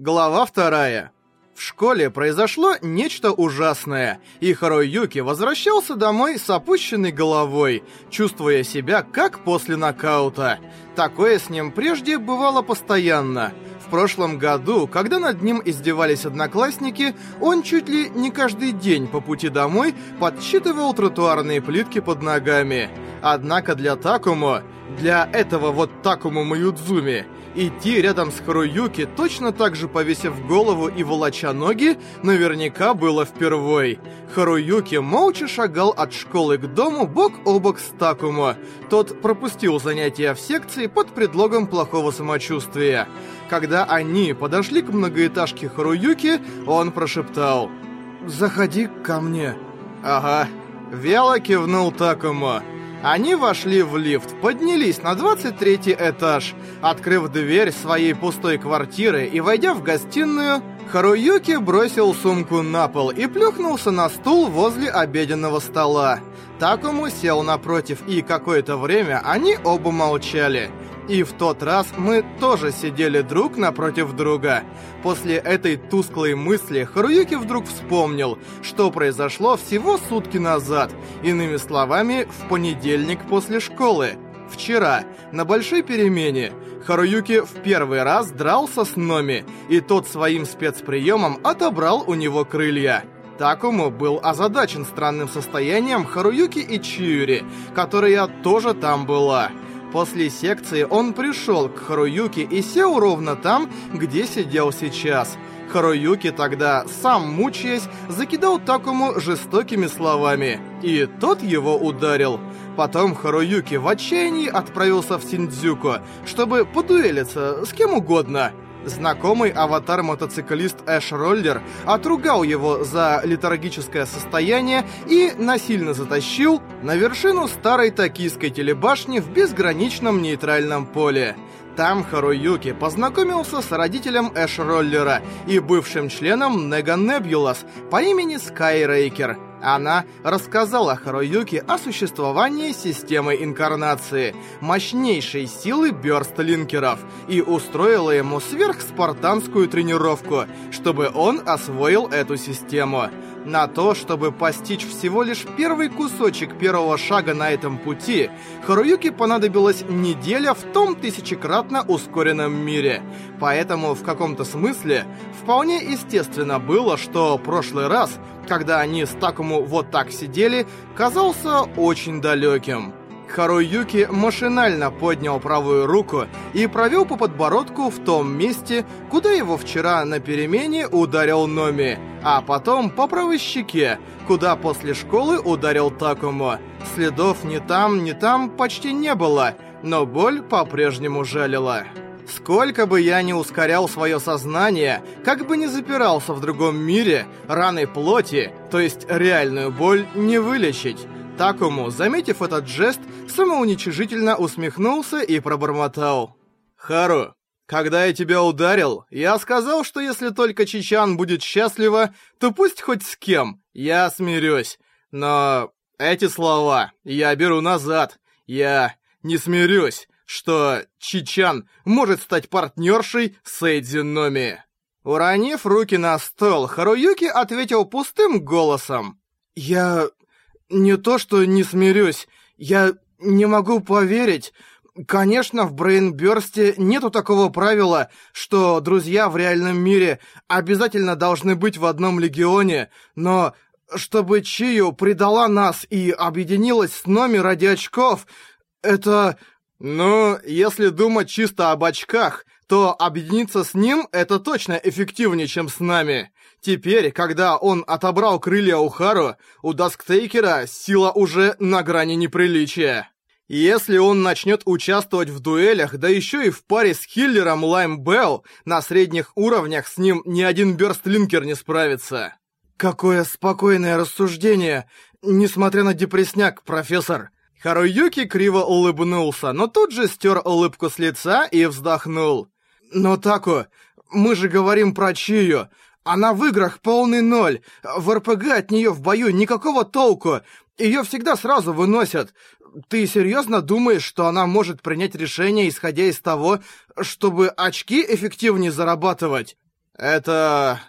Глава вторая. В школе произошло нечто ужасное, и Харуюки возвращался домой с опущенной головой, чувствуя себя как после нокаута. Такое с ним прежде бывало постоянно. В прошлом году, когда над ним издевались одноклассники, он чуть ли не каждый день по пути домой подсчитывал тротуарные плитки под ногами. Однако для Такумо, для этого вот Такумо Маюдзуми, Идти рядом с Харуюки, точно так же повесив голову и волоча ноги, наверняка было впервой. Харуюки молча шагал от школы к дому бок о бок с Такумо. Тот пропустил занятия в секции под предлогом плохого самочувствия. Когда они подошли к многоэтажке Харуюки, он прошептал «Заходи ко мне». «Ага». Вяло кивнул Такумо. Они вошли в лифт, поднялись на 23 этаж. Открыв дверь своей пустой квартиры и войдя в гостиную, Харуюки бросил сумку на пол и плюхнулся на стул возле обеденного стола. Такому сел напротив, и какое-то время они оба молчали. И в тот раз мы тоже сидели друг напротив друга. После этой тусклой мысли Харуюки вдруг вспомнил, что произошло всего сутки назад. Иными словами, в понедельник после школы. Вчера, на большой перемене, Харуюки в первый раз дрался с Номи, и тот своим спецприемом отобрал у него крылья. Такому был озадачен странным состоянием Харуюки и Чиури, которая тоже там была. После секции он пришел к Харуюке и сел ровно там, где сидел сейчас. Харуюки тогда, сам мучаясь, закидал Такому жестокими словами, и тот его ударил. Потом Харуюки в отчаянии отправился в Синдзюку, чтобы подуэлиться с кем угодно – Знакомый аватар-мотоциклист Эш Роллер отругал его за летаргическое состояние и насильно затащил на вершину старой токийской телебашни в безграничном нейтральном поле. Там Харуюки познакомился с родителем Эш Роллера и бывшим членом Нега Небулас по имени Скайрейкер – она рассказала Харуюке о существовании системы инкарнации, мощнейшей силы бёрстлинкеров, и устроила ему сверхспартанскую тренировку, чтобы он освоил эту систему. На то, чтобы постичь всего лишь первый кусочек первого шага на этом пути, Харуюке понадобилась неделя в том тысячекратно ускоренном мире. Поэтому в каком-то смысле вполне естественно было, что прошлый раз, когда они с Такому вот так сидели, казался очень далеким. Харуюки машинально поднял правую руку и провел по подбородку в том месте, куда его вчера на перемене ударил Номи, а потом по правой щеке, куда после школы ударил Такому. Следов ни там, ни там почти не было, но боль по-прежнему жалила. Сколько бы я ни ускорял свое сознание, как бы ни запирался в другом мире, раны плоти, то есть реальную боль, не вылечить. Такому, заметив этот жест, самоуничижительно усмехнулся и пробормотал. «Хару, когда я тебя ударил, я сказал, что если только Чичан будет счастлива, то пусть хоть с кем, я смирюсь. Но эти слова я беру назад. Я не смирюсь, что Чичан может стать партнершей Сейдзи Номи». Уронив руки на стол, Харуюки ответил пустым голосом. «Я не то что не смирюсь, я не могу поверить. Конечно, в Брейнбёрсте нету такого правила, что друзья в реальном мире обязательно должны быть в одном легионе, но чтобы Чию предала нас и объединилась с Номи ради очков, это... Ну, если думать чисто об очках, то объединиться с ним это точно эффективнее, чем с нами. Теперь, когда он отобрал крылья у Хару, у Дасктейкера сила уже на грани неприличия. Если он начнет участвовать в дуэлях, да еще и в паре с хиллером Лайм Белл, на средних уровнях с ним ни один бёрстлинкер не справится. Какое спокойное рассуждение, несмотря на депресняк, профессор. Харуюки криво улыбнулся, но тут же стер улыбку с лица и вздохнул. «Но Тако, мы же говорим про Чию. Она в играх полный ноль. В РПГ от нее в бою никакого толку. Ее всегда сразу выносят. Ты серьезно думаешь, что она может принять решение, исходя из того, чтобы очки эффективнее зарабатывать? Это...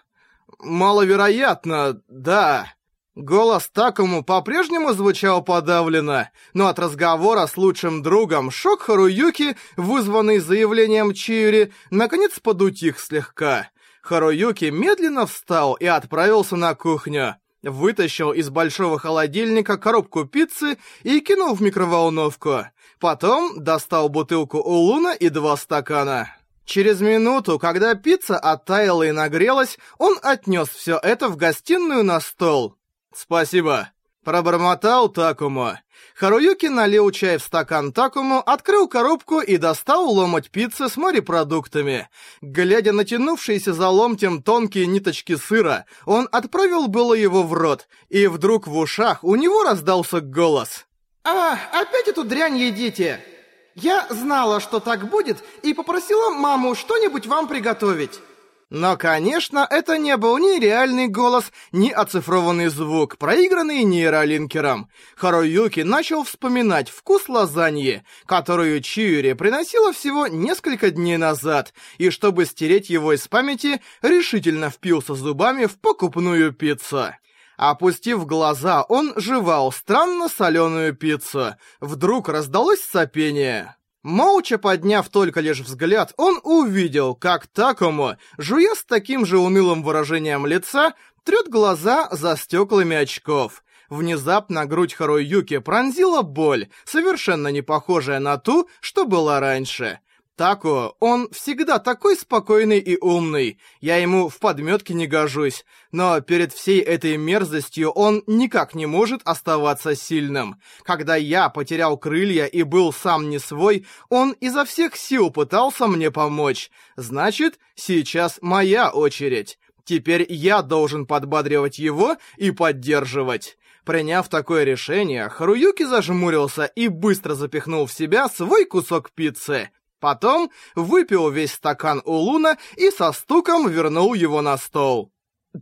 маловероятно, да. Голос Такому по-прежнему звучал подавленно, но от разговора с лучшим другом шок Харуюки, вызванный заявлением Чиури, наконец подутих слегка. Харуюки медленно встал и отправился на кухню. Вытащил из большого холодильника коробку пиццы и кинул в микроволновку. Потом достал бутылку Улуна и два стакана. Через минуту, когда пицца оттаяла и нагрелась, он отнес все это в гостиную на стол. «Спасибо», — пробормотал Такому. Харуюки налил чай в стакан Такому, открыл коробку и достал ломоть пиццы с морепродуктами. Глядя на тянувшиеся за ломтем тонкие ниточки сыра, он отправил было его в рот, и вдруг в ушах у него раздался голос. «А, опять эту дрянь едите! Я знала, что так будет, и попросила маму что-нибудь вам приготовить». Но, конечно, это не был ни реальный голос, ни оцифрованный звук, проигранный нейролинкером. Харуюки начал вспоминать вкус лазаньи, которую Чиури приносила всего несколько дней назад, и чтобы стереть его из памяти, решительно впился зубами в покупную пиццу. Опустив глаза, он жевал странно соленую пиццу. Вдруг раздалось сопение. Молча подняв только лишь взгляд, он увидел, как Такому, жуя с таким же унылым выражением лица, трет глаза за стеклами очков. Внезапно грудь Харуюки пронзила боль, совершенно не похожая на ту, что была раньше. Тако, он всегда такой спокойный и умный. Я ему в подметке не гожусь. Но перед всей этой мерзостью он никак не может оставаться сильным. Когда я потерял крылья и был сам не свой, он изо всех сил пытался мне помочь. Значит, сейчас моя очередь. Теперь я должен подбадривать его и поддерживать. Приняв такое решение, Харуюки зажмурился и быстро запихнул в себя свой кусок пиццы. Потом выпил весь стакан у Луна и со стуком вернул его на стол.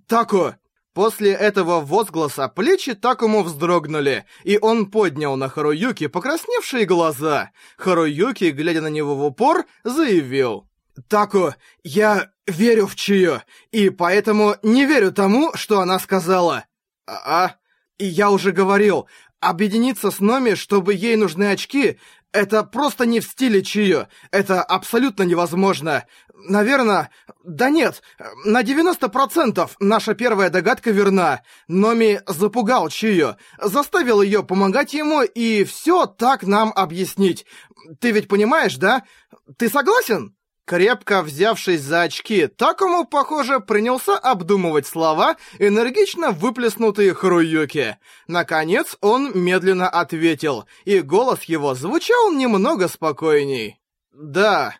«Тако!» После этого возгласа плечи Такому вздрогнули, и он поднял на Харуюки покрасневшие глаза. Харуюки, глядя на него в упор, заявил. «Тако, я верю в Чию, и поэтому не верю тому, что она сказала». «А? я уже говорил, объединиться с Номи, чтобы ей нужны очки, это просто не в стиле Чио. Это абсолютно невозможно. Наверное... Да нет, на 90% наша первая догадка верна. Номи запугал Чио, заставил ее помогать ему и все так нам объяснить. Ты ведь понимаешь, да? Ты согласен? Крепко взявшись за очки, Такому, похоже, принялся обдумывать слова, энергично выплеснутые Харуюки. Наконец он медленно ответил, и голос его звучал немного спокойней. «Да,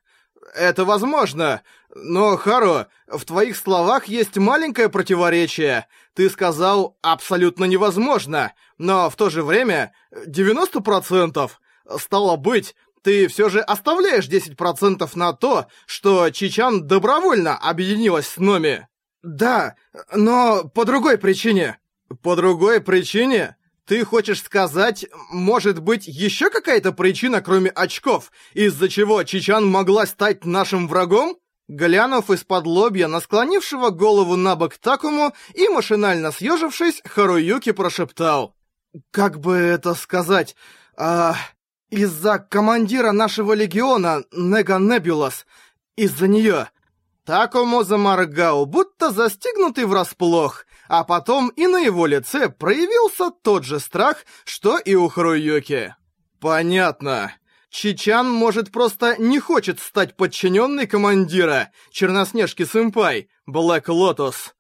это возможно, но, Хару, в твоих словах есть маленькое противоречие. Ты сказал «абсолютно невозможно», но в то же время 90%. Стало быть, ты все же оставляешь 10% на то, что Чичан добровольно объединилась с Номи. Да, но по другой причине. По другой причине? Ты хочешь сказать, может быть, еще какая-то причина, кроме очков, из-за чего Чичан могла стать нашим врагом? Глянув из-под лобья на склонившего голову на бок Такому и машинально съежившись, Харуюки прошептал. «Как бы это сказать? А... Из-за командира нашего легиона, Нега Небулас. Из-за нее. Такому заморгал, будто застигнутый врасплох, а потом и на его лице проявился тот же страх, что и у Харуюки. Понятно. Чичан, может, просто не хочет стать подчиненной командира, Черноснежки-сэмпай, Блэк Лотос.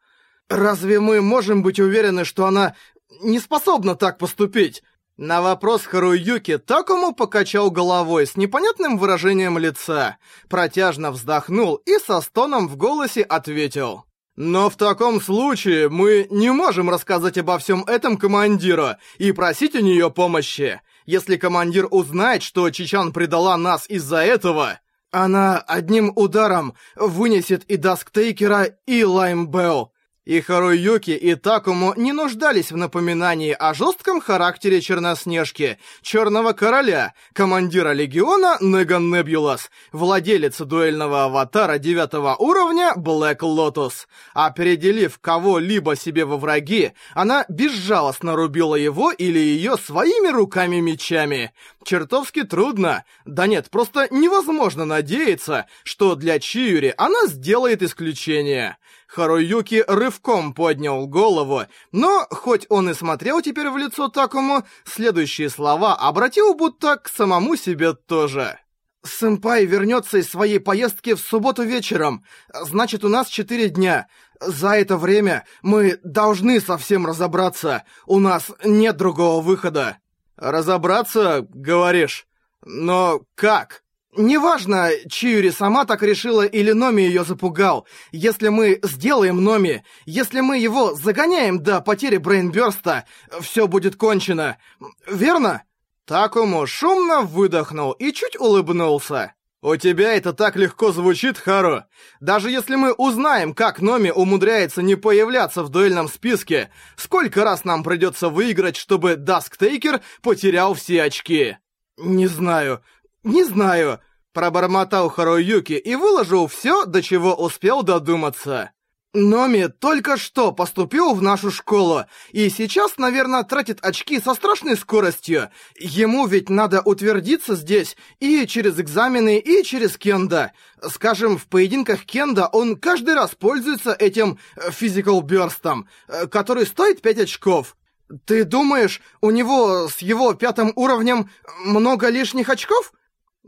Разве мы можем быть уверены, что она не способна так поступить? На вопрос Харуюки Такому покачал головой с непонятным выражением лица, протяжно вздохнул и со стоном в голосе ответил. «Но в таком случае мы не можем рассказать обо всем этом командиру и просить у нее помощи. Если командир узнает, что Чичан предала нас из-за этого, она одним ударом вынесет и Dusk Taker'а, и Lime Bell. И Харуюки, и Такуму не нуждались в напоминании о жестком характере Черноснежки, Черного Короля, командира Легиона Nega Nebulus, владелицы дуэльного аватара девятого уровня Black Lotus. Определив кого-либо себе во враги, она безжалостно рубила его или ее своими руками-мечами. Чертовски трудно. Да нет, просто невозможно надеяться, что для Чиюри она сделает исключение. Харуюки рывком поднял голову, но, хоть он и смотрел теперь в лицо Такому, следующие слова обратил будто к самому себе тоже. «Сэмпай вернется из своей поездки в субботу вечером. Значит, у нас четыре дня. За это время мы должны совсем разобраться. У нас нет другого выхода». «Разобраться, говоришь? Но как?» Неважно, Чиури сама так решила или Номи ее запугал. Если мы сделаем Номи, если мы его загоняем до потери брейнбёрста, все будет кончено. Верно? Такому шумно выдохнул и чуть улыбнулся. «У тебя это так легко звучит, Хару. Даже если мы узнаем, как Номи умудряется не появляться в дуэльном списке, сколько раз нам придется выиграть, чтобы Dusk Taker потерял все очки?» «Не знаю. Не знаю. Пробормотал Харуюки и выложил все, до чего успел додуматься. Номи только что поступил в нашу школу, и сейчас, наверное, тратит очки со страшной скоростью. Ему ведь надо утвердиться здесь и через экзамены, и через кендо. Скажем, в поединках кендо он каждый раз пользуется этим физикал бёрстом, который стоит 5 очков. Ты думаешь, у него с его пятым уровнем много лишних очков?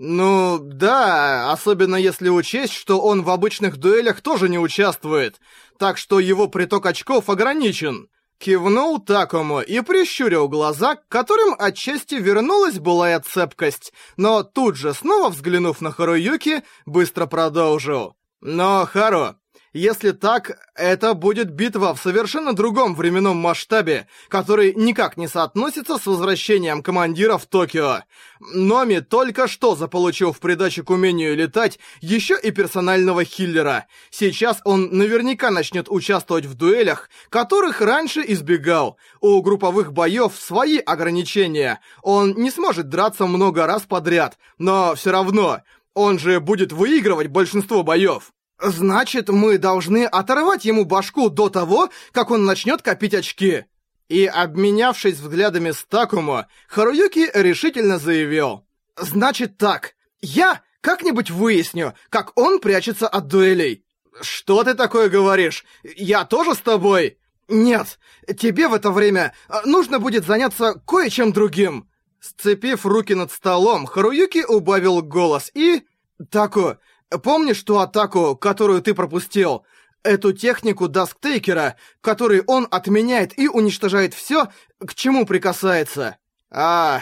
Ну, да, особенно если учесть, что он в обычных дуэлях тоже не участвует, так что его приток очков ограничен. Кивнул Такому и прищурил глаза, к которым отчасти вернулась былая цепкость, но тут же, снова взглянув на Харуюки, быстро продолжил. «Но, Хару, если так, это будет битва в совершенно другом временном масштабе, который никак не соотносится с возвращением командира в Токио. Номи только что заполучил в придачу к умению летать еще и персонального хиллера. Сейчас он наверняка начнет участвовать в дуэлях, которых раньше избегал. У групповых боев свои ограничения. Он не сможет драться много раз подряд, но все равно, он же будет выигрывать большинство боев. Значит, мы должны оторвать ему башку до того, как он начнет копить очки. И, обменявшись взглядами с Такумо, Харуюки решительно заявил. Значит так, я как-нибудь выясню, как он прячется от дуэлей. Что ты такое говоришь? Я тоже с тобой? Нет, тебе в это время а, нужно будет заняться кое-чем другим. Сцепив руки над столом, Харуюки убавил голос и... Таку, Помнишь ту атаку, которую ты пропустил? Эту технику Дасктейкера, который он отменяет и уничтожает все, к чему прикасается. А,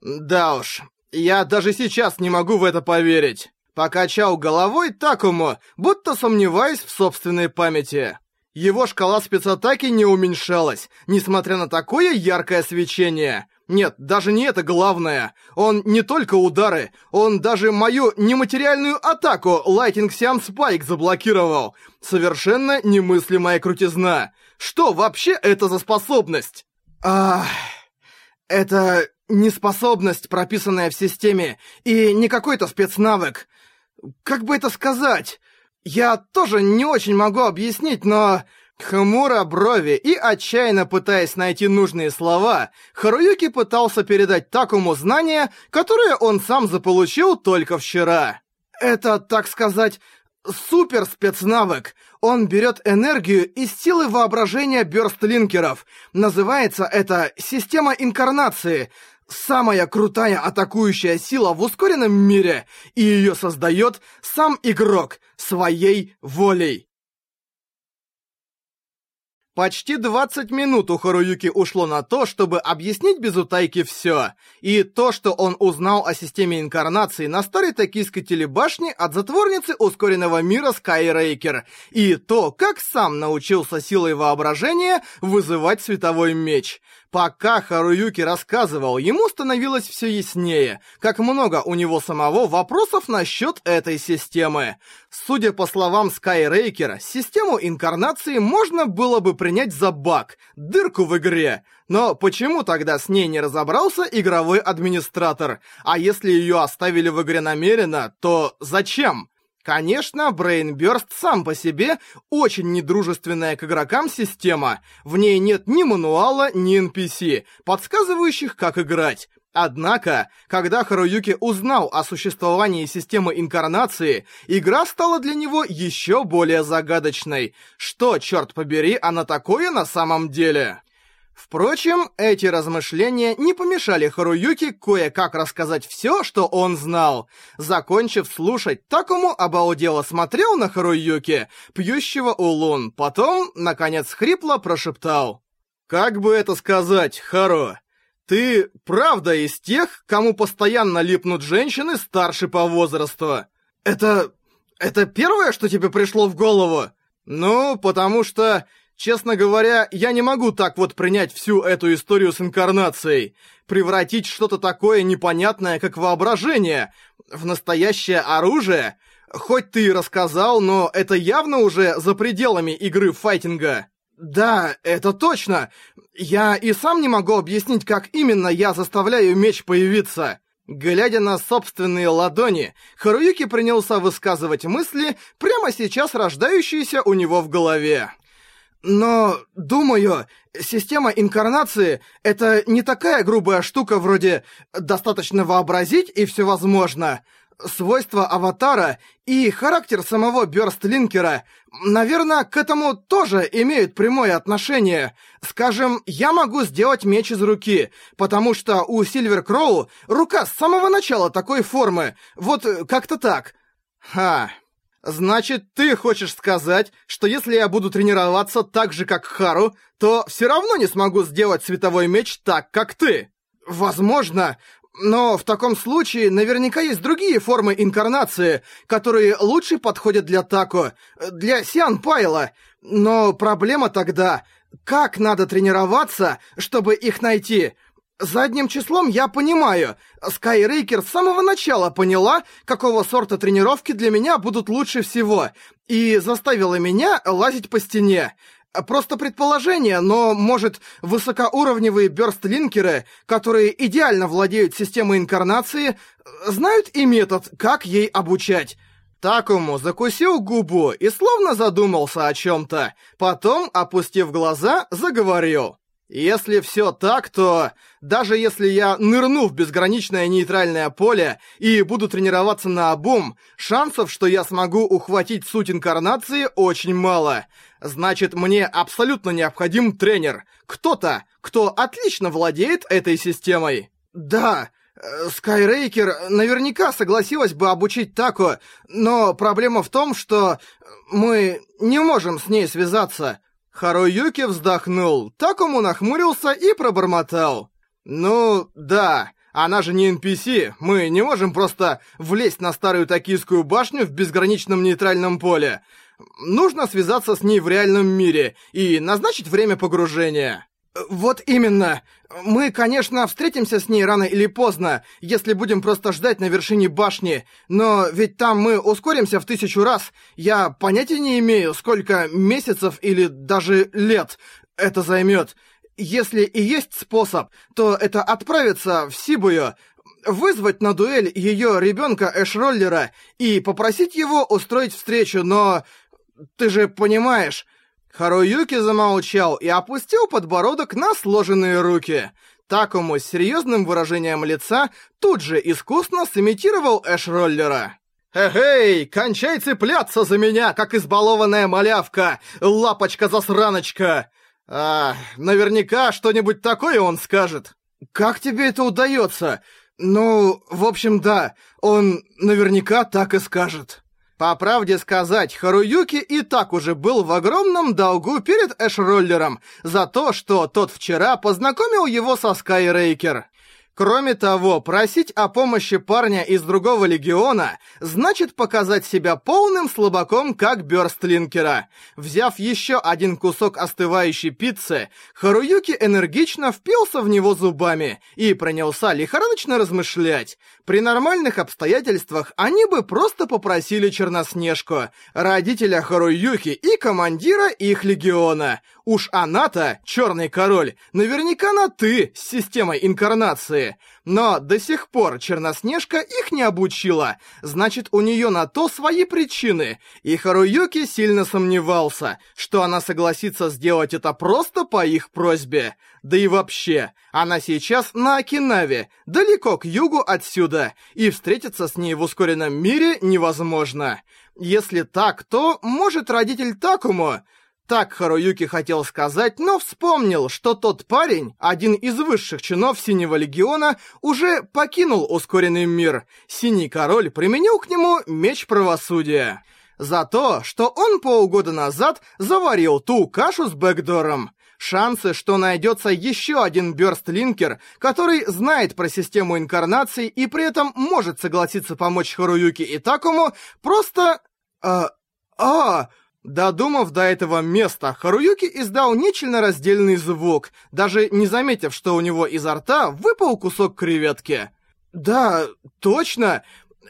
да уж. Я даже сейчас не могу в это поверить. Покачал головой Такому, будто сомневаясь в собственной памяти. Его шкала спецатаки не уменьшалась, несмотря на такое яркое свечение. Нет, даже не это главное. Он не только удары, он даже мою нематериальную атаку Lightning Siam Spike заблокировал. Совершенно немыслимая крутизна. Что вообще это за способность? Ах, это не способность, прописанная в системе, и не какой-то спецнавык. Как бы это сказать? Я тоже не очень могу объяснить, но... Хмуро брови и отчаянно пытаясь найти нужные слова, Харуюки пытался передать Такому знания, которые он сам заполучил только вчера. Это, так сказать, супер спецнавык. Он берет энергию из силы воображения бёрстлинкеров. Называется это «Система инкарнации». Самая крутая атакующая сила в ускоренном мире, и ее создает сам игрок своей волей. Почти 20 минут у Харуюки ушло на то, чтобы объяснить без утайки все. И то, что он узнал о системе инкарнации на старой токийской телебашне от затворницы ускоренного мира Скайрейкер. И то, как сам научился силой воображения вызывать световой меч. Пока Харуюки рассказывал, ему становилось все яснее, как много у него самого вопросов насчет этой системы. Судя по словам Скайрейкера, систему инкарнации можно было бы принять за баг, дырку в игре. Но почему тогда с ней не разобрался игровой администратор? А если ее оставили в игре намеренно, то зачем? Конечно, Brainburst сам по себе очень недружественная к игрокам система. В ней нет ни мануала, ни NPC, подсказывающих, как играть. Однако, когда Харуюки узнал о существовании системы инкарнации, игра стала для него еще более загадочной. Что, черт побери, она такое на самом деле? Впрочем, эти размышления не помешали Харуюке кое-как рассказать все, что он знал. Закончив слушать, Такому обалдело смотрел на Харуюки, пьющего улун, потом, наконец, хрипло прошептал. «Как бы это сказать, Хару? Ты правда из тех, кому постоянно липнут женщины старше по возрасту?» «Это... это первое, что тебе пришло в голову?» «Ну, потому что Честно говоря, я не могу так вот принять всю эту историю с инкарнацией. Превратить что-то такое непонятное, как воображение, в настоящее оружие. Хоть ты и рассказал, но это явно уже за пределами игры файтинга. Да, это точно. Я и сам не могу объяснить, как именно я заставляю меч появиться. Глядя на собственные ладони, Харуюки принялся высказывать мысли, прямо сейчас рождающиеся у него в голове. Но, думаю, система инкарнации — это не такая грубая штука вроде «достаточно вообразить и все возможно». Свойства аватара и характер самого Бёрстлинкера, наверное, к этому тоже имеют прямое отношение. Скажем, я могу сделать меч из руки, потому что у Сильвер Кроу рука с самого начала такой формы, вот как-то так. Ха... Значит, ты хочешь сказать, что если я буду тренироваться так же, как Хару, то все равно не смогу сделать световой меч так, как ты? Возможно, но в таком случае наверняка есть другие формы инкарнации, которые лучше подходят для Тако, для Сиан Пайла. Но проблема тогда, как надо тренироваться, чтобы их найти – Задним числом я понимаю. Скайрейкер с самого начала поняла, какого сорта тренировки для меня будут лучше всего, и заставила меня лазить по стене. Просто предположение, но, может, высокоуровневые бёрстлинкеры, которые идеально владеют системой инкарнации, знают и метод, как ей обучать. Такому закусил губу и словно задумался о чем-то. Потом, опустив глаза, заговорил. Если все так, то даже если я нырну в безграничное нейтральное поле и буду тренироваться на обум, шансов, что я смогу ухватить суть инкарнации, очень мало. Значит, мне абсолютно необходим тренер. Кто-то, кто отлично владеет этой системой. Да, э, Скайрейкер наверняка согласилась бы обучить Тако, но проблема в том, что мы не можем с ней связаться. Харуюки вздохнул, Такому нахмурился и пробормотал. «Ну, да, она же не NPC, мы не можем просто влезть на старую токийскую башню в безграничном нейтральном поле. Нужно связаться с ней в реальном мире и назначить время погружения». «Вот именно. Мы, конечно, встретимся с ней рано или поздно, если будем просто ждать на вершине башни, но ведь там мы ускоримся в тысячу раз. Я понятия не имею, сколько месяцев или даже лет это займет. Если и есть способ, то это отправиться в Сибую, вызвать на дуэль ее ребенка Эшроллера и попросить его устроить встречу, но... Ты же понимаешь... Харуюки замолчал и опустил подбородок на сложенные руки. Такому с серьезным выражением лица тут же искусно сымитировал Эш-роллера. «Эй, кончай цепляться за меня, как избалованная малявка, лапочка-засраночка!» «А, наверняка что-нибудь такое он скажет». «Как тебе это удается?» «Ну, в общем, да, он наверняка так и скажет». По правде сказать, Харуюки и так уже был в огромном долгу перед Эшроллером за то, что тот вчера познакомил его со Скайрейкер. Кроме того, просить о помощи парня из другого легиона значит показать себя полным слабаком, как Бёрстлинкера. Взяв еще один кусок остывающей пиццы, Харуюки энергично впился в него зубами и принялся лихорадочно размышлять. При нормальных обстоятельствах они бы просто попросили Черноснежку, родителя Харуюки и командира их легиона. Уж она-то, Черный Король, наверняка на «ты» с системой инкарнации. Но до сих пор Черноснежка их не обучила, значит, у нее на то свои причины, и Харуюки сильно сомневался, что она согласится сделать это просто по их просьбе. Да и вообще, она сейчас на Окинаве, далеко к югу отсюда, и встретиться с ней в ускоренном мире невозможно. Если так, то, может, родитель Такому так Харуюки хотел сказать, но вспомнил, что тот парень, один из высших чинов Синего Легиона, уже покинул ускоренный мир. Синий Король применил к нему меч правосудия. За то, что он полгода назад заварил ту кашу с бэкдором. Шансы, что найдется еще один Бёрстлинкер, который знает про систему инкарнаций и при этом может согласиться помочь Харуюки и Такому, просто... А... А... Додумав до этого места, Харуюки издал нечленораздельный звук, даже не заметив, что у него изо рта выпал кусок креветки. «Да, точно!»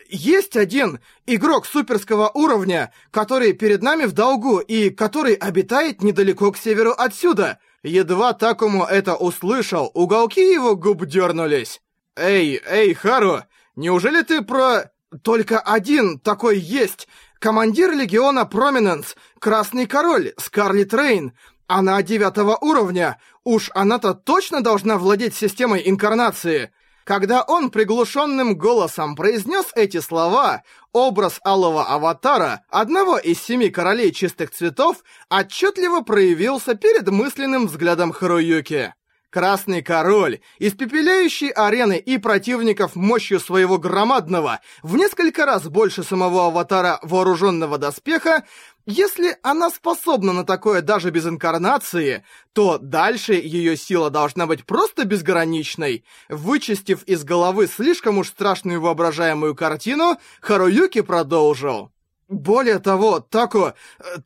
Есть один игрок суперского уровня, который перед нами в долгу и который обитает недалеко к северу отсюда. Едва Такому это услышал, уголки его губ дернулись. Эй, эй, Хару, неужели ты про... Только один такой есть, Командир легиона Проминенс, Красный Король, Скарлет Рейн. Она девятого уровня. Уж она-то точно должна владеть системой инкарнации. Когда он приглушенным голосом произнес эти слова, образ алого аватара, одного из семи королей чистых цветов, отчетливо проявился перед мысленным взглядом Харуюки. Красный Король, испепеляющий арены и противников мощью своего громадного, в несколько раз больше самого аватара вооруженного доспеха, если она способна на такое даже без инкарнации, то дальше ее сила должна быть просто безграничной. Вычистив из головы слишком уж страшную воображаемую картину, Харуюки продолжил. Более того, Тако,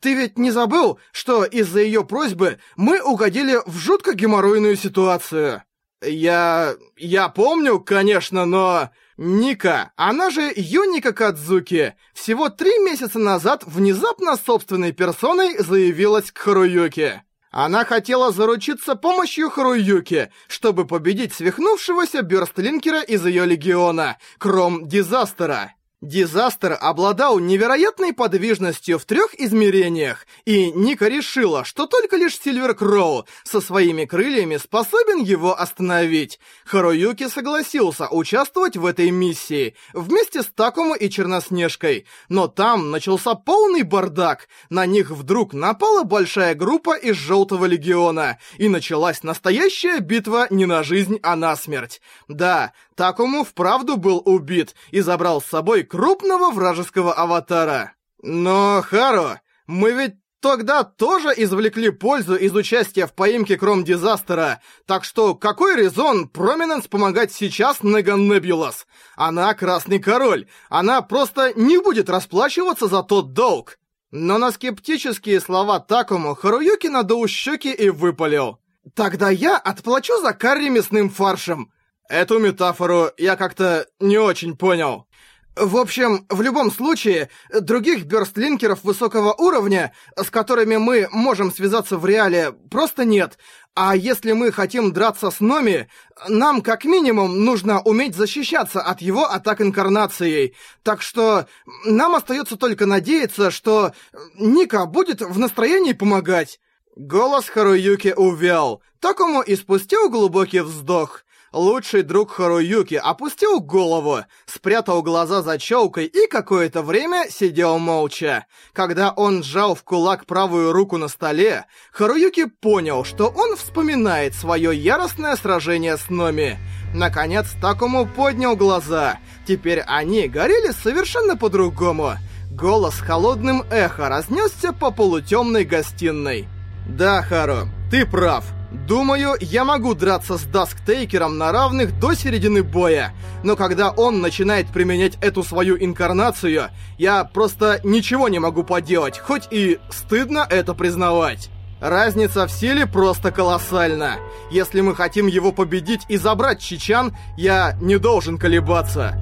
ты ведь не забыл, что из-за ее просьбы мы угодили в жутко геморройную ситуацию? Я... я помню, конечно, но... Ника, она же Юника Кадзуки, всего три месяца назад внезапно собственной персоной заявилась к Харуюке. Она хотела заручиться помощью Харуюки, чтобы победить свихнувшегося Бёрстлинкера из ее легиона, Кром Дизастера. Дизастер обладал невероятной подвижностью в трех измерениях, и Ника решила, что только лишь Сильвер Кроу со своими крыльями способен его остановить. Харуюки согласился участвовать в этой миссии вместе с Такому и Черноснежкой, но там начался полный бардак. На них вдруг напала большая группа из Желтого Легиона, и началась настоящая битва не на жизнь, а на смерть. Да, Такому вправду был убит и забрал с собой крупного вражеского аватара. Но, Харо, мы ведь тогда тоже извлекли пользу из участия в поимке Кром Дизастера, так что какой резон Проминенс помогать сейчас Неган Небулас? Она Красный Король, она просто не будет расплачиваться за тот долг. Но на скептические слова Такому Харуюки надул щеки и выпалил. «Тогда я отплачу за карри мясным фаршем». Эту метафору я как-то не очень понял. В общем, в любом случае, других бёрстлинкеров высокого уровня, с которыми мы можем связаться в реале, просто нет. А если мы хотим драться с Номи, нам как минимум нужно уметь защищаться от его атак инкарнацией. Так что нам остается только надеяться, что Ника будет в настроении помогать. Голос Харуюки увял. Такому и спустил глубокий вздох. Лучший друг Харуюки опустил голову, спрятал глаза за челкой и какое-то время сидел молча. Когда он сжал в кулак правую руку на столе, Харуюки понял, что он вспоминает свое яростное сражение с Номи. Наконец Такому поднял глаза. Теперь они горели совершенно по-другому. Голос холодным эхо разнесся по полутемной гостиной. «Да, Хару, ты прав. Думаю, я могу драться с Дасктейкером на равных до середины боя, но когда он начинает применять эту свою инкарнацию, я просто ничего не могу поделать, хоть и стыдно это признавать. Разница в силе просто колоссальна. Если мы хотим его победить и забрать Чичан, я не должен колебаться.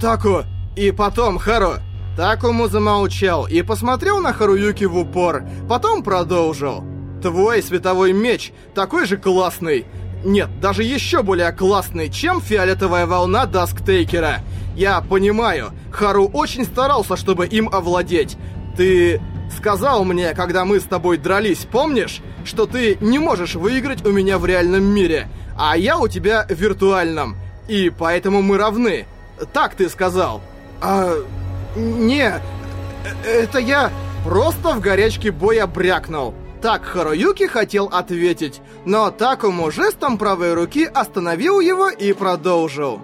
Таку, и потом, Хару. Такому замолчал и посмотрел на Харуюки в упор, потом продолжил. Твой световой меч такой же классный. Нет, даже еще более классный, чем фиолетовая волна Дасктейкера. Я понимаю, Хару очень старался, чтобы им овладеть. Ты сказал мне, когда мы с тобой дрались, помнишь, что ты не можешь выиграть у меня в реальном мире, а я у тебя в виртуальном. И поэтому мы равны. Так ты сказал. А... Не... Это я просто в горячке боя брякнул. Так Харуюки хотел ответить, но Такому жестом правой руки остановил его и продолжил.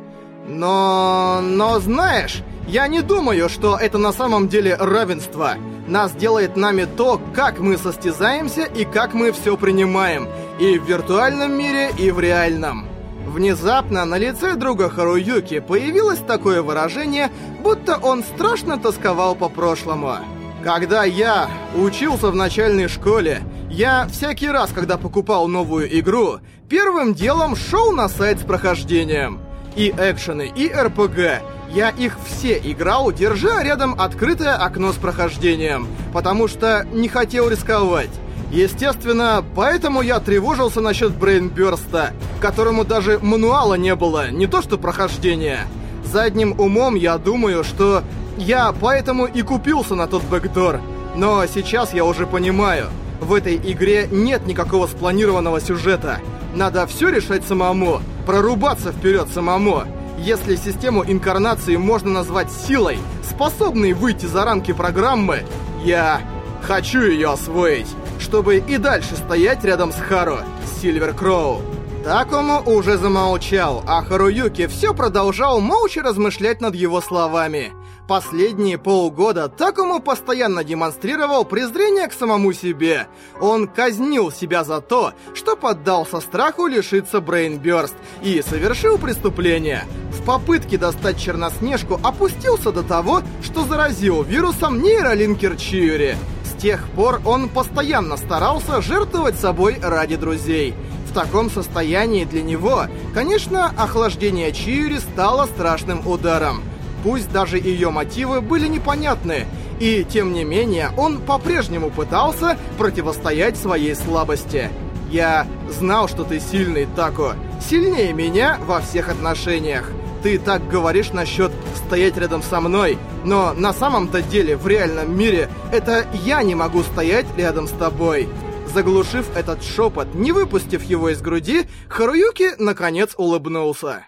Но... но знаешь, я не думаю, что это на самом деле равенство. Нас делает нами то, как мы состязаемся и как мы все принимаем. И в виртуальном мире, и в реальном. Внезапно на лице друга Харуюки появилось такое выражение, будто он страшно тосковал по прошлому. Когда я учился в начальной школе, я всякий раз, когда покупал новую игру, первым делом шел на сайт с прохождением. И экшены, и РПГ. Я их все играл, держа рядом открытое окно с прохождением, потому что не хотел рисковать. Естественно, поэтому я тревожился насчет Брейнбёрста, которому даже мануала не было, не то что прохождения. Задним умом я думаю, что я поэтому и купился на тот бэкдор. Но сейчас я уже понимаю, в этой игре нет никакого спланированного сюжета. Надо все решать самому, прорубаться вперед самому. Если систему инкарнации можно назвать силой, способной выйти за рамки программы, я хочу ее освоить, чтобы и дальше стоять рядом с Хару, Сильвер Кроу. Такому уже замолчал, а Харуюки все продолжал молча размышлять над его словами. Последние полгода Такому постоянно демонстрировал презрение к самому себе. Он казнил себя за то, что поддался страху лишиться Брейнбёрст и совершил преступление. В попытке достать Черноснежку опустился до того, что заразил вирусом нейролинкер Чиури. С тех пор он постоянно старался жертвовать собой ради друзей. В таком состоянии для него, конечно, охлаждение Чиури стало страшным ударом. Пусть даже ее мотивы были непонятны, и тем не менее он по-прежнему пытался противостоять своей слабости. Я знал, что ты сильный, Тако. Сильнее меня во всех отношениях. Ты так говоришь насчет стоять рядом со мной, но на самом-то деле в реальном мире это я не могу стоять рядом с тобой. Заглушив этот шепот, не выпустив его из груди, Харуюки наконец улыбнулся.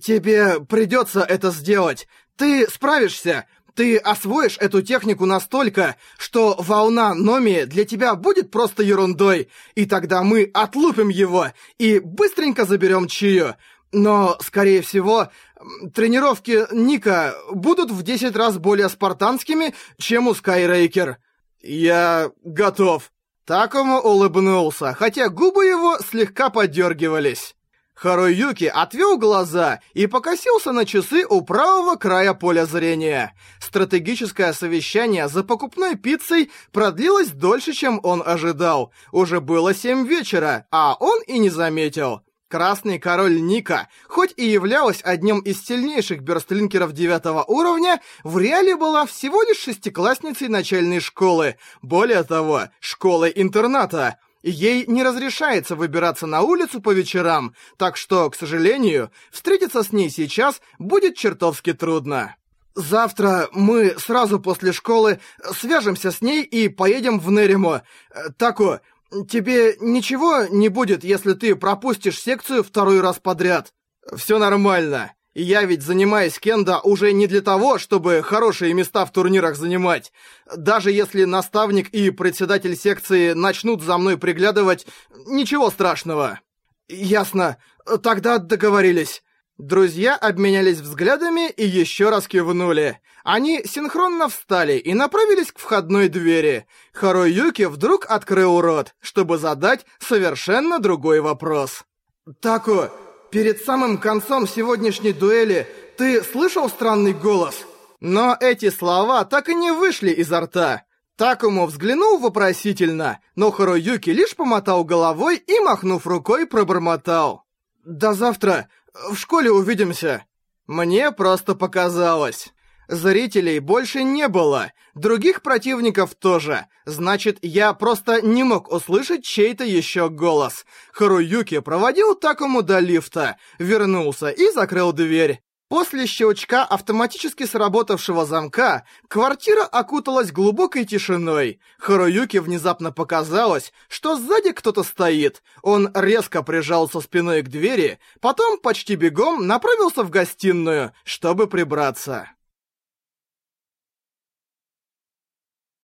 «Тебе придется это сделать. Ты справишься. Ты освоишь эту технику настолько, что волна Номи для тебя будет просто ерундой, и тогда мы отлупим его и быстренько заберем Чию. Но, скорее всего, тренировки Ника будут в 10 раз более спартанскими, чем у Скайрейкер. Я готов. Такому улыбнулся, хотя губы его слегка подергивались. Харуюки отвел глаза и покосился на часы у правого края поля зрения. Стратегическое совещание за покупной пиццей продлилось дольше, чем он ожидал. Уже было семь вечера, а он и не заметил. Красный король Ника, хоть и являлась одним из сильнейших бёрстлинкеров девятого уровня, в реале была всего лишь шестиклассницей начальной школы, более того, школы-интерната. Ей не разрешается выбираться на улицу по вечерам, так что, к сожалению, встретиться с ней сейчас будет чертовски трудно. Завтра мы сразу после школы свяжемся с ней и поедем в Неримо. Тако, «Тебе ничего не будет, если ты пропустишь секцию второй раз подряд?» «Все нормально. Я ведь занимаюсь кендо уже не для того, чтобы хорошие места в турнирах занимать. Даже если наставник и председатель секции начнут за мной приглядывать, ничего страшного». «Ясно. Тогда договорились». Друзья обменялись взглядами и еще раз кивнули. Они синхронно встали и направились к входной двери. Харуюки вдруг открыл рот, чтобы задать совершенно другой вопрос. «Тако, перед самым концом сегодняшней дуэли ты слышал странный голос?» Но эти слова так и не вышли изо рта. Такому взглянул вопросительно, но Харуюки лишь помотал головой и, махнув рукой, пробормотал. «До завтра. В школе увидимся». Мне просто показалось. Зрителей больше не было, других противников тоже. Значит, я просто не мог услышать чей-то еще голос. Харуюки проводил Такому до лифта, вернулся и закрыл дверь. После щелчка автоматически сработавшего замка, квартира окуталась глубокой тишиной. Харуюке внезапно показалось, что сзади кто-то стоит. Он резко прижался спиной к двери, потом почти бегом направился в гостиную, чтобы прибраться.